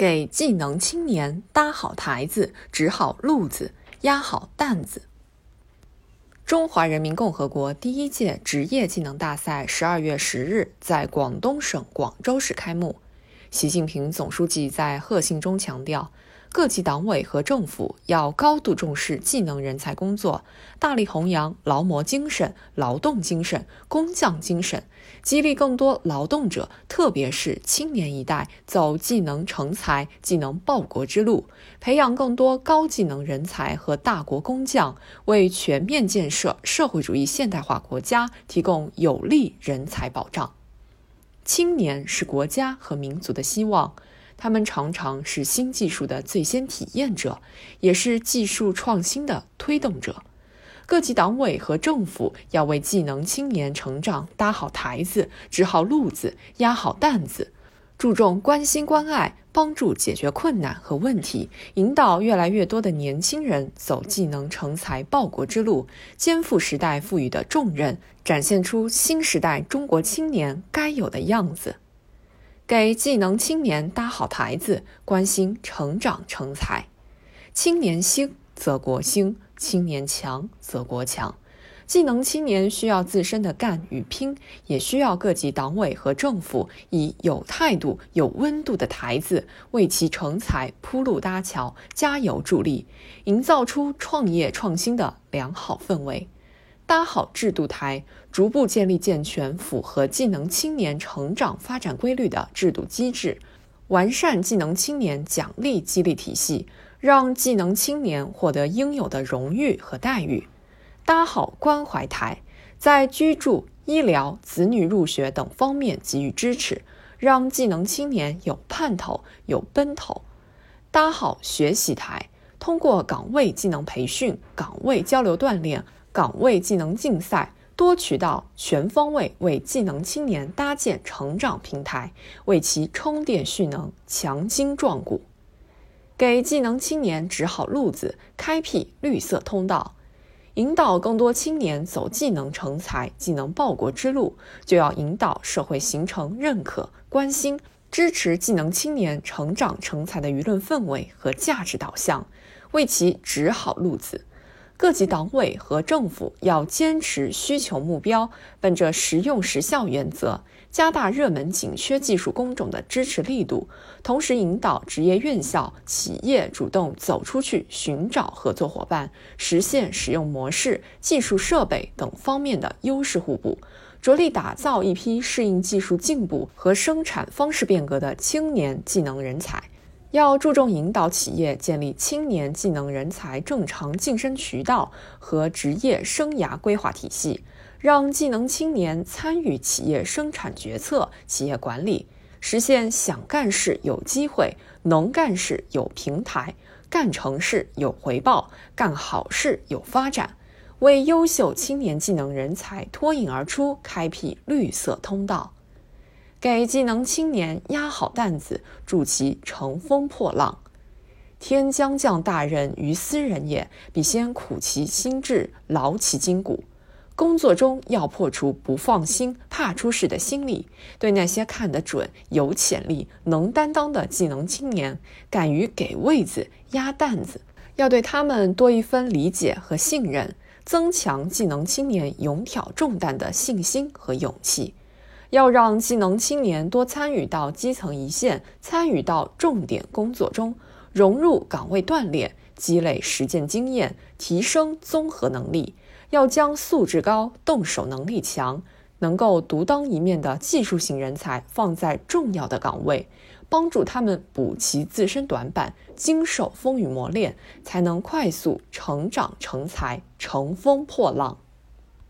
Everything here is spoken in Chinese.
给技能青年搭好台子，指好路子，压好担子。中华人民共和国第一届职业技能大赛十二月十日在广东省广州市开幕。习近平总书记在贺信中强调。各级党委和政府要高度重视技能人才工作，大力弘扬劳模精神、劳动精神、工匠精神，激励更多劳动者，特别是青年一代走技能成才、技能报国之路，培养更多高技能人才和大国工匠，为全面建设社会主义现代化国家提供有力人才保障。青年是国家和民族的希望。他们常常是新技术的最先体验者，也是技术创新的推动者。各级党委和政府要为技能青年成长搭好台子、支好路子、压好担子，注重关心关爱，帮助解决困难和问题，引导越来越多的年轻人走技能成才报国之路，肩负时代赋予的重任，展现出新时代中国青年该有的样子。给技能青年搭好台子，关心成长成才。青年兴则国兴，青年强则国强。技能青年需要自身的干与拼，也需要各级党委和政府以有态度、有温度的台子为其成才铺路搭桥、加油助力，营造出创业创新的良好氛围。搭好制度台，逐步建立健全、符合技能青年成长发展规律的制度机制，完善技能青年奖励激励体系，让技能青年获得应有的荣誉和待遇。搭好关怀台，在居住、医疗、子女入学等方面给予支持，让技能青年有盼头、有奔头。搭好学习台，通过岗位技能培训、岗位交流锻炼。岗位技能竞赛，多渠道、全方位为技能青年搭建成长平台，为其充电蓄能、强筋壮骨，给技能青年指好路子，开辟绿色通道，引导更多青年走技能成才、技能报国之路，就要引导社会形成认可、关心、支持技能青年成长成才的舆论氛围和价值导向，为其指好路子。各级党委和政府要坚持需求目标，本着实用实效原则，加大热门紧缺技术工种的支持力度，同时引导职业院校、企业主动走出去寻找合作伙伴，实现使用模式、技术设备等方面的优势互补，着力打造一批适应技术进步和生产方式变革的青年技能人才。要注重引导企业建立青年技能人才正常晋升渠道和职业生涯规划体系，让技能青年参与企业生产决策、企业管理，实现想干事有机会、能干事有平台、干成事有回报、干好事有发展，为优秀青年技能人才脱颖而出开辟绿色通道。给技能青年压好担子，助其乘风破浪。天将降大任于斯人也，必先苦其心志，劳其筋骨。工作中要破除不放心、怕出事的心理，对那些看得准、有潜力、能担当的技能青年，敢于给位子、压担子，要对他们多一分理解和信任，增强技能青年勇挑重担的信心和勇气。要让技能青年多参与到基层一线，参与到重点工作中，融入岗位锻炼，积累实践经验，提升综合能力。要将素质高、动手能力强、能够独当一面的技术型人才放在重要的岗位，帮助他们补齐自身短板，经受风雨磨练，才能快速成长成才，乘风破浪。